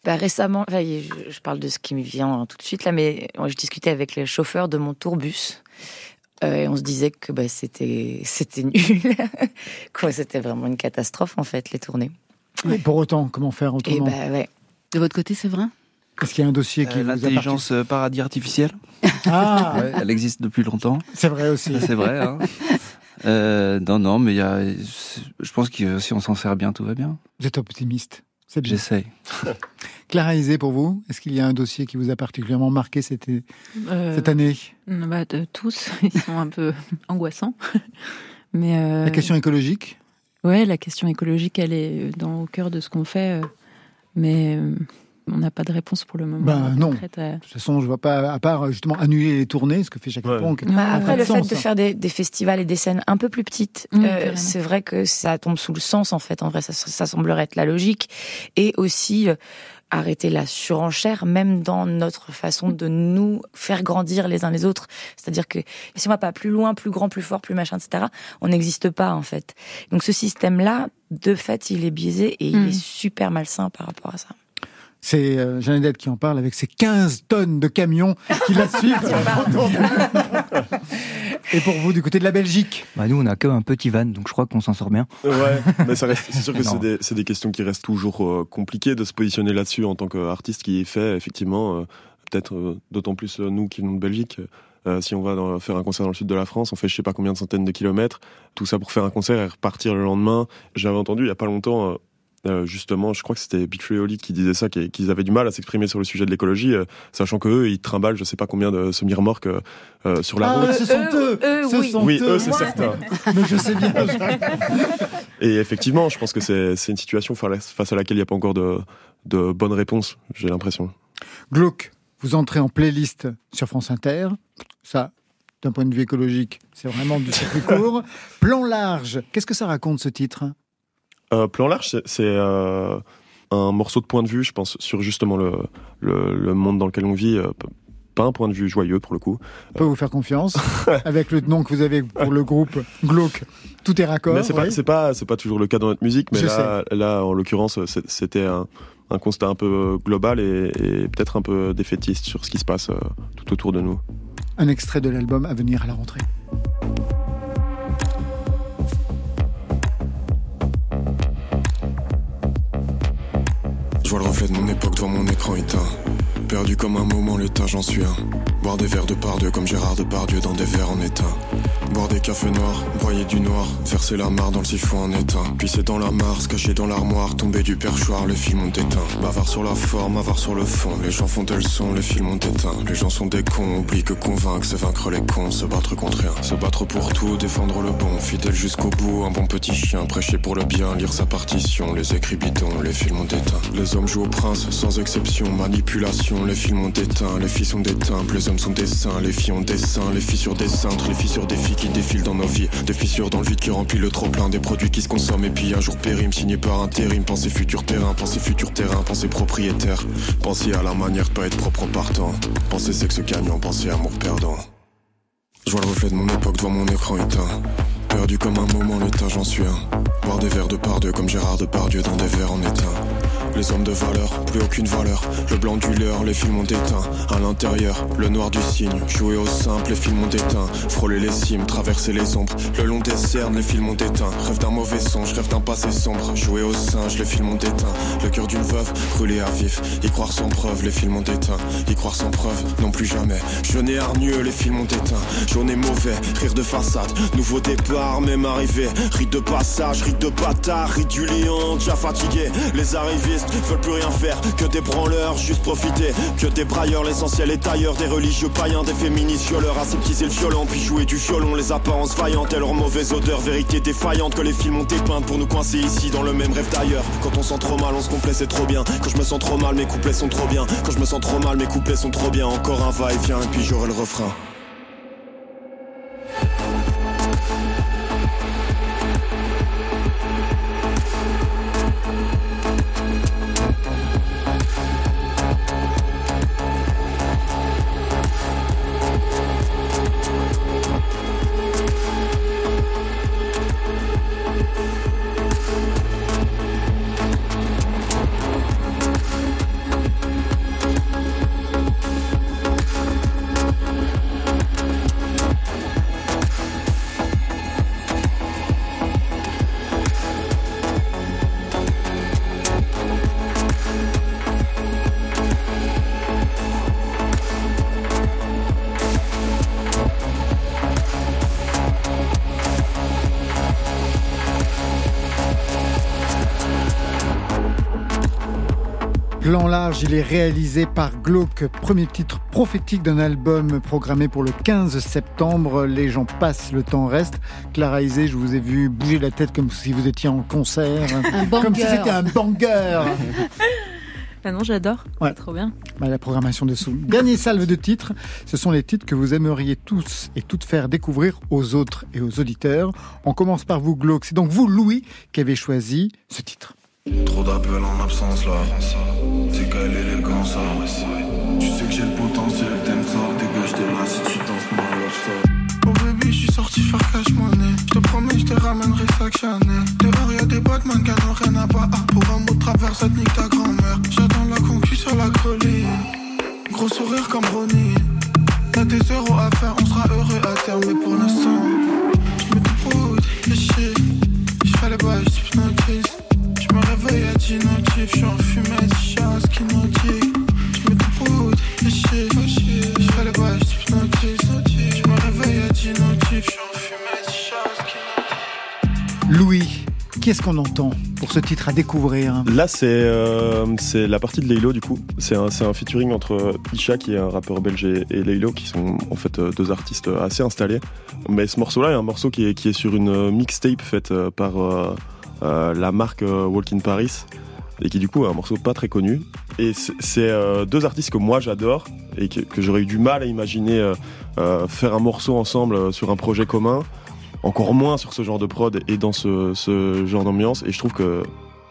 Bah, récemment, enfin, je, je parle de ce qui me vient tout de suite là, mais je discutais avec les chauffeurs de mon tourbus. Euh, et on se disait que bah, c'était c'était nul, [LAUGHS] quoi, c'était vraiment une catastrophe en fait les tournées. Et pour autant, comment faire Et autrement bah ouais. De votre côté, c'est vrai Est-ce qu'il y a un dossier qui Euh, vous L'intelligence euh, paradis artificielle, Ah, [LAUGHS] Ouais, elle existe depuis longtemps, c'est vrai aussi. c'est vrai. Hein. [LAUGHS] Euh, non, non, mais il y a, je pense que si on s'en sert bien, tout va bien. Vous êtes optimiste. C'est bien. J'essaye. [LAUGHS] Clara Isé, pour vous, est-ce qu'il y a un dossier qui vous a particulièrement marqué cette, Euh, cette année? bah, de- tous, ils sont un peu angoissants. Mais euh, La question écologique? Ouais, la question écologique, elle est dans au cœur de ce qu'on fait, euh, mais euh, on n'a pas de réponse pour le moment. Est non. à- De toute façon, je vois pas, à part justement annuler les tournées, ce que fait chaque Ouais. punk. Bah, après, le fait de faire des, des festivals et des scènes un peu plus petites, Mmh, euh, c'est vrai que ça tombe sous le sens, en fait. En vrai, ça, ça semblerait être la logique. Et aussi, euh, arrêter la surenchère, même dans notre façon de nous faire grandir les uns les autres. C'est-à-dire que si on va pas plus loin, plus grand, plus fort, plus machin, etc., on n'existe pas, en fait. Donc ce système-là, de fait, il est biaisé et il Mm. est super malsain par rapport à ça. C'est euh, Jeannette qui en parle avec ses 15 tonnes de camions qui la [LAUGHS] suivent. [LAUGHS] Et pour vous, du côté de la Belgique Bah, nous, on a qu'un petit van, donc je crois qu'on s'en sort bien. Ouais, mais ça reste, c'est sûr [LAUGHS] que c'est des, c'est des questions qui restent toujours euh, compliquées de se positionner là-dessus en tant qu'artiste qui est fait, effectivement, euh, peut-être euh, d'autant plus euh, nous qui venons de Belgique. euh, si on va dans- faire un concert dans le sud de la France, on fait je sais pas combien de centaines de kilomètres, tout ça pour faire un concert et repartir le lendemain. J'avais entendu il y a pas longtemps, euh, justement, je crois que c'était Bitrioli qui disait ça, qu'ils avaient du mal à s'exprimer sur le sujet de l'écologie, euh, sachant que eux, ils trimballent je sais pas combien de semi-remorques euh, euh, sur la Ah, route. ce sont eux, eux, eux, ce oui. sont Oui, eux. eux, c'est certain. [LAUGHS] Mais je sais bien. [LAUGHS] Et effectivement, je pense que c'est une situation fa- face à laquelle il n'y a pas encore de, de bonnes réponses, j'ai l'impression. Glauque, vous entrez en playlist sur France Inter. Ça, d'un point de vue écologique, c'est vraiment du circuit court. [LAUGHS] Plan large, qu'est-ce que ça raconte ce titre? Plan large, c'est- euh, un morceau de point de vue, je pense, sur justement le, le, le monde dans lequel on vit. euh, pas un point de vue joyeux pour le coup. On peut vous faire confiance [LAUGHS] avec le nom que vous avez pour le groupe Glauque. Tout est raccord. Mais c'est pas, c'est pas, c'est pas toujours le cas dans notre musique, mais Je là, là, en l'occurrence, c'était un, un constat un peu global et, et peut-être un peu défaitiste sur ce qui se passe euh, tout autour de nous. Un extrait de l'album à venir à la rentrée. Je vois le reflet de mon époque devant mon écran éteint. Perdu comme un moment, l'état, j'en suis un. Boire des verres de par deux comme Gérard Depardieu dans des verres en étain. Boire des cafés noirs, broyer du noir, verser la mare dans le siphon en éteint. Puis c'est dans la mare, se cacher dans l'armoire, tomber du perchoir, les films ont éteint. Bavard sur la forme, avare sur le fond, les gens font elles sont, les films ont éteint. Les gens sont des cons, oublient que convaincre, c'est vaincre les cons, se battre contre rien. Se battre pour tout, défendre le bon, fidèle jusqu'au bout, un bon petit chien, prêcher pour le bien, lire sa partition, les écrits bidons, les films ont éteint. Les hommes jouent au prince, sans exception, manipulation, les films ont éteint, les filles sont des temples, les hommes sont des saints, les filles ont des seins, les filles sur des cintres, les filles sur des filles qui défilent dans nos vies, des fissures dans le vide qui remplit le trop plein, des produits qui se consomment et puis un jour périment, signé par intérim, pensez futur terrain, pensez futur terrain, pensez propriétaire, pensez à la manière de pas être propre en partant, pensez sexe gagnant, pensez amour perdant. Je vois le reflet de mon époque devant mon écran éteint. Perdu comme un moment, l'état, j'en suis un. Boire des verres de par deux comme Gérard Depardieu dans des verres en éteint. Les hommes de valeur, plus aucune valeur. Le blanc du leurre, les films ont éteint. À l'intérieur, le noir du cygne. Jouer au simple, les films ont éteint. Frôler les cimes, traverser les ombres. Le long des cernes, les films ont éteint. Rêve d'un mauvais songe, rêve d'un passé sombre. Jouer au singe, les films ont éteint. Le cœur d'une veuve, brûlé à vif. Y croire sans preuve, les films ont éteint. Y croire sans preuve, non plus jamais. Jeune et hargneux, les films ont éteint. Jaune et mauvais, rire de façade. Nouveau départ, même arrivé. Rite de passage, rite de bâtard, rite du lion, déjà fatigué. Les arrivistes veulent plus rien faire que des branleurs, juste profiter. Que des brailleurs, l'essentiel est ailleurs. Des religieux païens, des féministes violeurs, aseptiser le violon, puis jouer du violon. Les apparences vaillantes et leur mauvaise odeur, vérité défaillante que les films ont épeinte pour nous coincer ici dans le même rêve d'ailleurs. Quand on sent trop mal, on se complaît, c'est trop bien. Quand je me sens trop mal, mes couplets sont trop bien. Quand je me sens trop mal, mes couplets sont trop bien. Encore un va-et-vient, et puis j'aurai le refrain. Large, il est réalisé par Glauque, premier titre prophétique d'un album programmé pour le 15 septembre. Les gens passent, le temps reste. Clara Isé, je vous ai vu bouger la tête comme si vous étiez en concert. Un comme si c'était un banger. [LAUGHS] Ah non, j'adore. Ouais. C'est trop bien. Bah, la programmation dessous. Dernier salve de titres, ce sont les titres que vous aimeriez tous et toutes faire découvrir aux autres et aux auditeurs. On commence par vous, Glauque. C'est donc vous, Louis, qui avez choisi ce titre. Trop d'appels en absence là. C'est Tu sais que j'ai le potentiel, t'aimes ça. Dégage de là si tu danses mal love ça. Oh baby, je suis sorti faire cash money. Je te promets, je te ramènerai chaque année. Dehors y'a des Batman qui n'ont rien à battre. Pour un mot de travers, ça te nique ta grand-mère. J'attends la concu sur la colline. Gros sourire comme Ronnie. T'as des euros à faire, on sera heureux à terme. Mais pour l'instant, je me débrouille, les chiffres. Je fais les bails, je notice. Je me réveille à 10 notifs. Je suis en fumée, chasse qui nautique. Je me débrouille, les chiffres. Je fais les bails, je notice. Je me réveille à 10 notifs. Je suis en fumée, chasse qui Louis, qu'est-ce qu'on entend pour ce titre à découvrir? Là, c'est euh, c'est la partie de Leilo, du coup. C'est un, c'est un featuring entre Isha, qui est un rappeur belge, et, Leilo, qui sont en fait euh, deux artistes assez installés. Mais ce morceau-là est un morceau qui est, qui est sur une mixtape faite euh, par euh, euh, la marque Walk in Paris, et qui du coup est un morceau pas très connu. Et c'est- euh, deux artistes que moi j'adore, et que, que j'aurais eu du mal à imaginer euh, euh, faire un morceau ensemble sur un projet commun encore moins sur ce genre de prod et dans ce, ce genre d'ambiance. Et je trouve que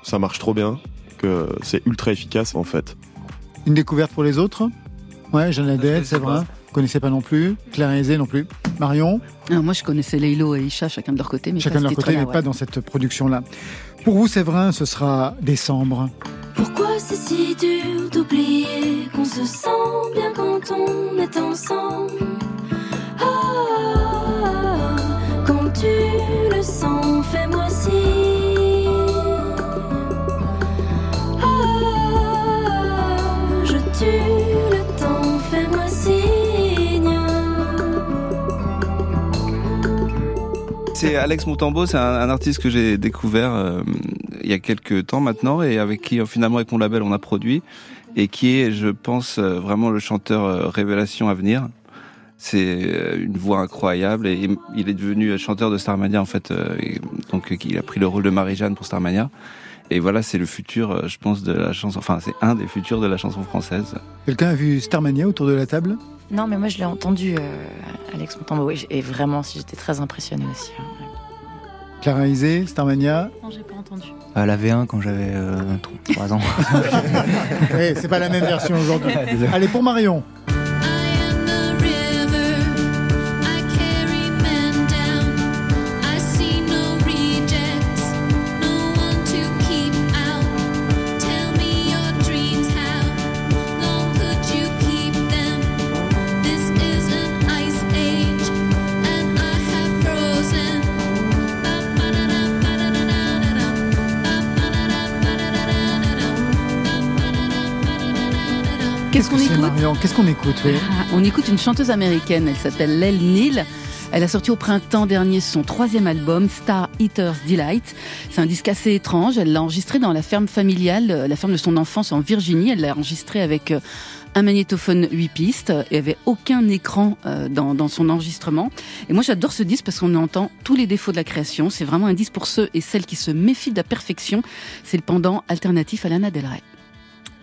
ça marche trop bien, que c'est ultra efficace en fait. Une découverte pour les autres? Ouais, Jeanne Adèle, c'est vrai. Vous connaissez pas non plus. Claire Aizé non plus. Marion Ah, moi, je connaissais Leilo et Isha, chacun de leur côté, mais Chacun de pas leur côté, mais pas dans cette production-là. Pour vous, Séverin, ce sera décembre. Pourquoi c'est si dur d'oublier qu'on se sent bien quand on est ensemble? Ah, Quand tu le sens, fais-moi signe C'est [LAUGHS] Alex Montambo, c'est un, artiste que j'ai découvert euh, il y a quelques temps maintenant et avec qui finalement avec mon label on a produit et qui est, je pense, euh, vraiment le chanteur euh, révélation à venir. C'est une voix incroyable et il est devenu chanteur de Starmania en fait. donc il a pris le rôle de Marie-Jeanne pour Starmania. Et voilà, c'est le futur, je pense, de la chanson. Enfin, c'est un des futurs de la chanson française. Quelqu'un a vu Starmania autour de la table? Non, mais moi je l'ai entendu, Alex Montambo. Et vraiment, j'étais très impressionnée aussi. Hein. Clara Isé, Starmania? Non, j'ai pas entendu. À la V1 quand j'avais 3 ans. oui, [LAUGHS] c'est pas la même version aujourd'hui. [LAUGHS] Allez, pour Marion. Qu'est-ce qu'on écoute Qu'est-ce qu'on écoute ah, On écoute une chanteuse américaine, elle s'appelle Lel Neal. Elle a sorti au printemps dernier son troisième album, Star Eater's Delight. C'est un disque assez étrange. Elle l'a enregistré dans la ferme familiale, euh, la ferme de son enfance en Virginie. Elle l'a enregistré avec euh, un magnétophone 8 pistes et avait aucun écran euh, dans, dans, son enregistrement. Et moi j'adore ce disque parce qu'on entend tous les défauts de la création. C'est vraiment un disque pour ceux et celles qui se méfient de la perfection. C'est le pendant alternatif à Lana Del Rey.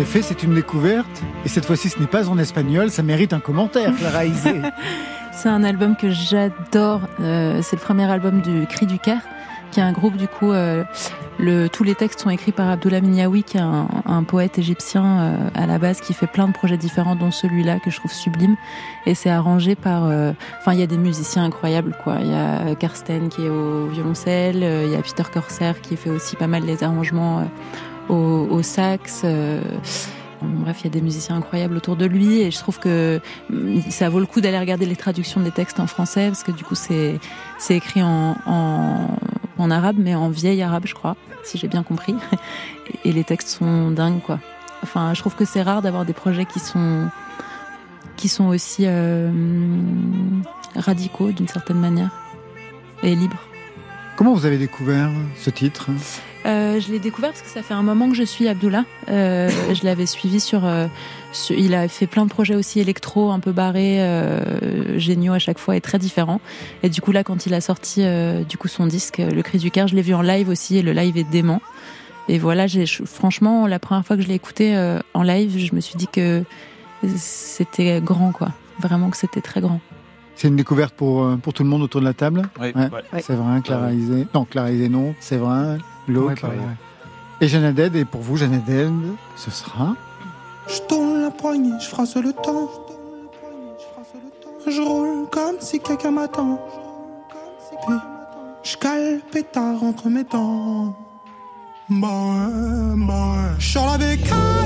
effet, c'est une découverte. Et cette fois-ci, ce n'est pas en espagnol. Ça mérite un commentaire, Clara Isé. [LAUGHS] c'est un album que j'adore. Euh, c'est le premier album du Cri du Caire, qui est un groupe, du coup, euh, tous les textes sont écrits par Abdullah Minyawi, qui est un, poète égyptien euh, à la base, qui fait plein de projets différents, dont celui-là que je trouve sublime. Et c'est arrangé par, enfin, il y a des musiciens incroyables, quoi. Il y a Karsten qui est au violoncelle, il y a Peter Corsair qui fait aussi pas mal les arrangements au, sax. Euh, bref, il y a des musiciens incroyables autour de lui et je trouve que mm, ça vaut le coup d'aller regarder les traductions des textes en français parce que du coup c'est écrit en, en, arabe mais en vieil arabe je crois si j'ai bien compris [LAUGHS] et les textes sont dingues quoi. Enfin, je trouve que c'est rare d'avoir des projets qui sont qui sont aussi euh, radicaux d'une certaine manière et libres. Comment vous avez découvert ce titre? Euh, je l'ai découvert parce que ça fait un moment que je suis Abdullah. Euh, je l'avais suivi sur, euh, Il a fait plein de projets aussi électro, un peu barrés, euh, géniaux à chaque fois et très différents. Et du coup là, quand il a sorti du coup son disque, Le Cri du Cœur, je l'ai vu en live aussi et le live est dément. Et voilà, j'ai franchement la première fois que je l'ai écouté en live, je me suis dit que c'était grand quoi, vraiment que c'était très grand. C'est une découverte pour, pour tout le monde autour de la table? Oui. C'est vrai, Clara Isé. Non, Clara Isé, non, c'est vrai. Et Jeanne et pour vous, Jeanne ce sera Je tourne la poignée, je frasse le temps. Je roule comme si quelqu'un m'attend. Puis je cale pétard entre mes dents. Bah ouais, bah ouais. Je la bécane,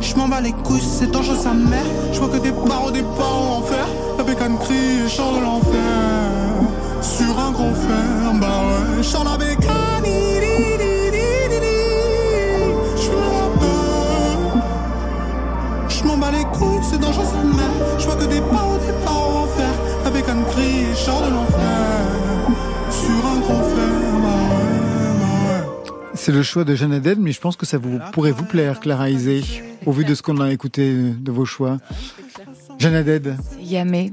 Je m'en bats les couilles, c'est dangereux sa mère. Je vois que des barreaux, des barreaux en fer. La bécane crie et chante de l'enfer. Sur un gros fer, bah ouais. Chante la bécane. Je m'en bats les couilles, c'est dangereux sa mère. Je vois que des barreaux, des barreaux en fer. La bécane crie et chante de l'enfer. Sur un gros fer, bah ouais, bah ouais. C'est le choix de Jeanne mais je pense que ça vous, pourrait vous plaire, Clara Isé au vu de ce qu'on a écouté de vos choix Jeanne Haddad Yamé.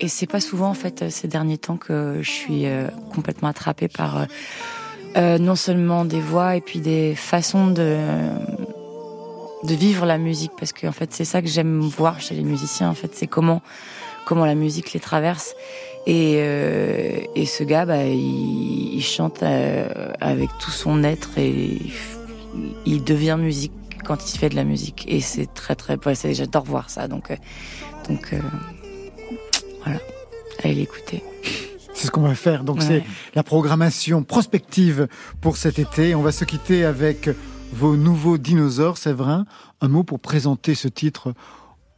Et c'est pas souvent, en fait, ces derniers temps que je suis euh, complètement attrapée par euh, euh, non seulement des voix et puis des façons de, de vivre la musique. Parce que en fait c'est ça que j'aime voir chez les musiciens en fait. C'est comment comment la musique les traverse. Et, euh, et ce gars bah, il, il chante euh, avec tout son être et il devient musique quand il fait de la musique et c'est très très ouais, j'adore voir ça donc euh, donc euh, voilà allez l'écouter c'est ce qu'on va faire. Donc c'est la programmation prospective pour cet été. On va se quitter avec vos nouveaux dinosaures, Séverin. Un mot pour présenter ce titre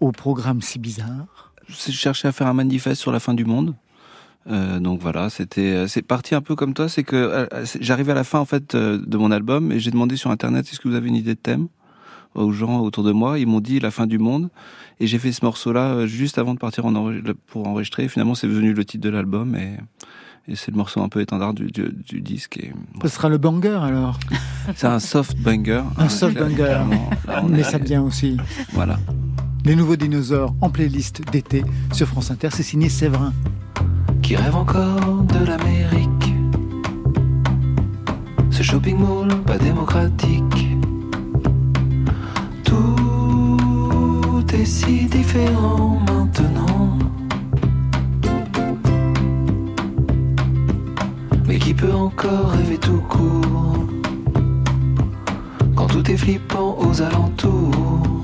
au programme si bizarre. J'ai cherché à faire un manifeste sur la fin du monde. Euh, donc voilà, c'était c'est parti un peu comme toi, c'est que j'arrive à la fin en fait de mon album et j'ai demandé sur internet est-ce que vous avez une idée de thème? Aux gens autour de moi, ils m'ont dit la fin du monde et j'ai fait ce morceau là juste avant de partir en pour enregistrer. Finalement, c'est devenu le titre de l'album et et c'est le morceau un peu étendard du, du, du disque. Et, Ce sera le banger alors [LAUGHS] C'est un soft banger. Un soft banger. Mais ça bien aussi. Voilà. Les nouveaux dinosaures en playlist d'été sur France Inter, c'est signé Séverin. Qui rêve encore de l'Amérique Ce shopping mall pas démocratique Si différent maintenant. Mais qui peut encore rêver tout court? Quand tout est flippant aux alentours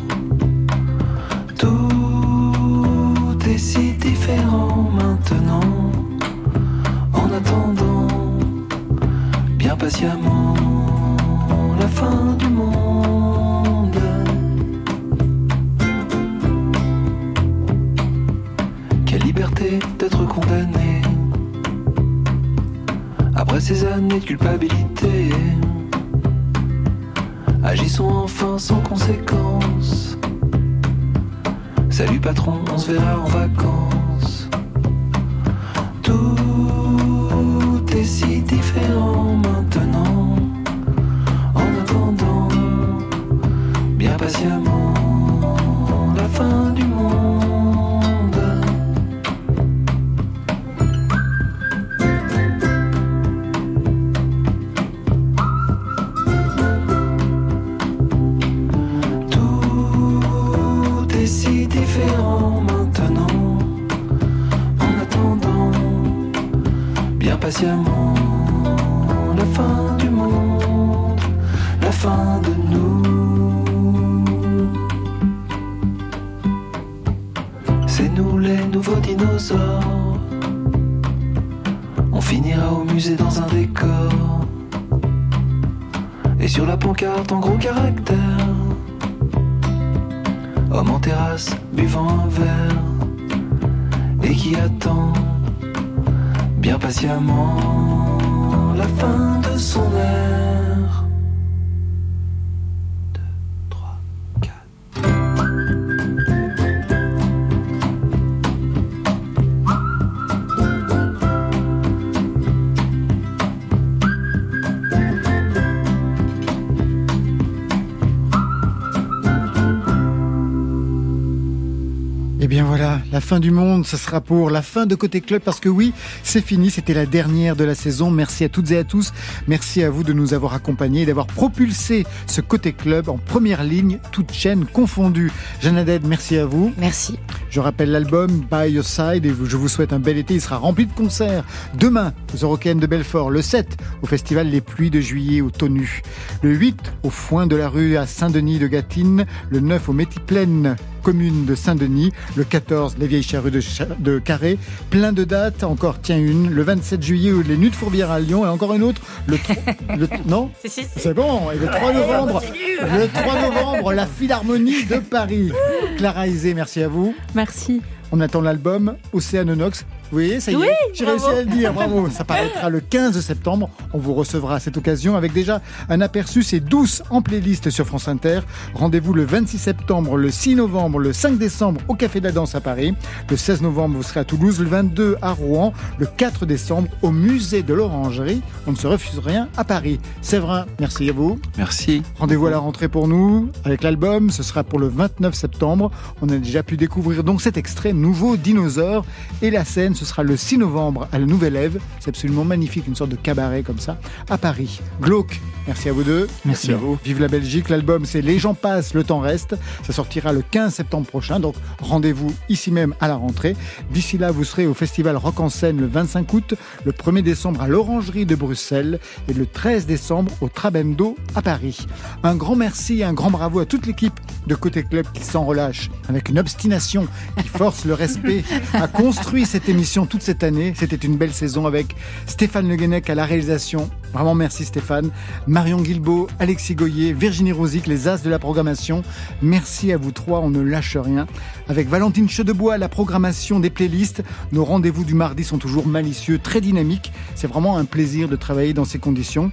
la fin du monde, ce sera pour la fin de Côté Club parce que oui, c'est fini, c'était la dernière de la saison. Merci à toutes et à tous. Merci à vous de nous avoir accompagnés et d'avoir propulsé ce Côté Club en première ligne, toute chaîne confondue. Jeanne merci à vous. Merci. Je rappelle l'album By Your Side et je vous souhaite un bel été. Il sera rempli de concerts. Demain, aux Eurocaines de Belfort. Le 7, au festival Les Pluies de Juillet au Tonu. Le 8, au Foin de la Rue à Saint-Denis de Gatine. Le 9, au Métiplaine commune de Saint-Denis, le 14, les vieilles charrues de, de, Carré, plein de dates, encore tiens une, le 27 juillet, les Nuits de Fourvière à Lyon, et encore une autre, le, [LAUGHS] le non? C'est bon, et le 3 novembre, le 3 novembre, la Philharmonie de Paris. [LAUGHS] Clara Isé, merci à vous. Merci. On attend l'album Océanonox. Vous voyez, ça y oui, est, j'ai réussi à le dire, bravo. Ça paraîtra le 15 septembre. On vous recevra à cette occasion avec déjà un aperçu, c'est douce en playlist sur France Inter. Rendez-vous le 26 septembre, le 6 novembre, le 5 décembre au Café de la Danse à Paris. Le 16 novembre, vous serez à Toulouse, le 22 à Rouen, le 4 décembre au Musée de l'Orangerie. On ne se refuse rien à Paris. Séverin, merci à vous. Merci. Rendez-vous à la rentrée pour nous avec l'album. Ce sera pour le 29 septembre. On a déjà pu découvrir donc cet extrait nouveau Dinosaure et la scène. Ce sera le 6 novembre à la Nouvelle Ève. C'est absolument magnifique, une sorte de cabaret comme ça, à Paris. Glauque, merci à vous deux. Merci, à vous. Vive la Belgique. L'album, c'est Les gens passent, le temps reste. Ça sortira le 15 septembre prochain. Donc rendez-vous ici même à la rentrée. D'ici là, vous serez au festival Rock en scène le 25 août, le 1er décembre à l'Orangerie de Bruxelles et le 13 décembre au Trabendo à Paris. Un grand merci et un grand bravo à toute l'équipe de Côté Club qui s'en relâche avec une obstination qui force le respect, a construit cette émission toute cette année. C'était une belle saison avec Stéphane Le Guenec à la réalisation. Vraiment merci Stéphane. Marion Guilbeault, Alexis Goyer, Virginie Rosic, les as de la programmation. Merci à vous trois, on ne lâche rien. Avec Valentine Chedebois, la programmation des playlists. Nos rendez-vous du mardi sont toujours malicieux, très dynamiques. C'est vraiment un plaisir de travailler dans ces conditions.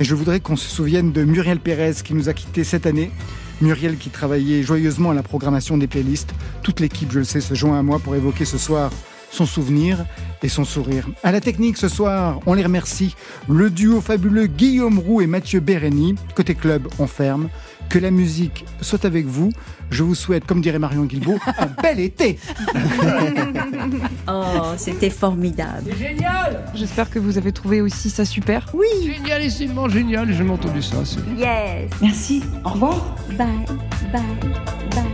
Et je voudrais qu'on se souvienne de Muriel Pérez qui nous a quittés cette année. Muriel qui travaillait joyeusement à la programmation des playlists. Toute l'équipe, je le sais, se joint à moi pour évoquer ce soir son souvenir et son sourire. À la technique ce soir, on les remercie. Le duo fabuleux Guillaume Roux et Mathieu Bérény. Côté club, on ferme. Que la musique soit avec vous. Je vous souhaite, comme dirait Marion Guilbault, [LAUGHS] un bel été. oh, c'était formidable. C'est génial. J'espère que vous avez trouvé aussi ça super. Oui. Génialissimement génial. J'ai entendu ça. Yes. Merci. Au revoir. Bye. Bye. Bye.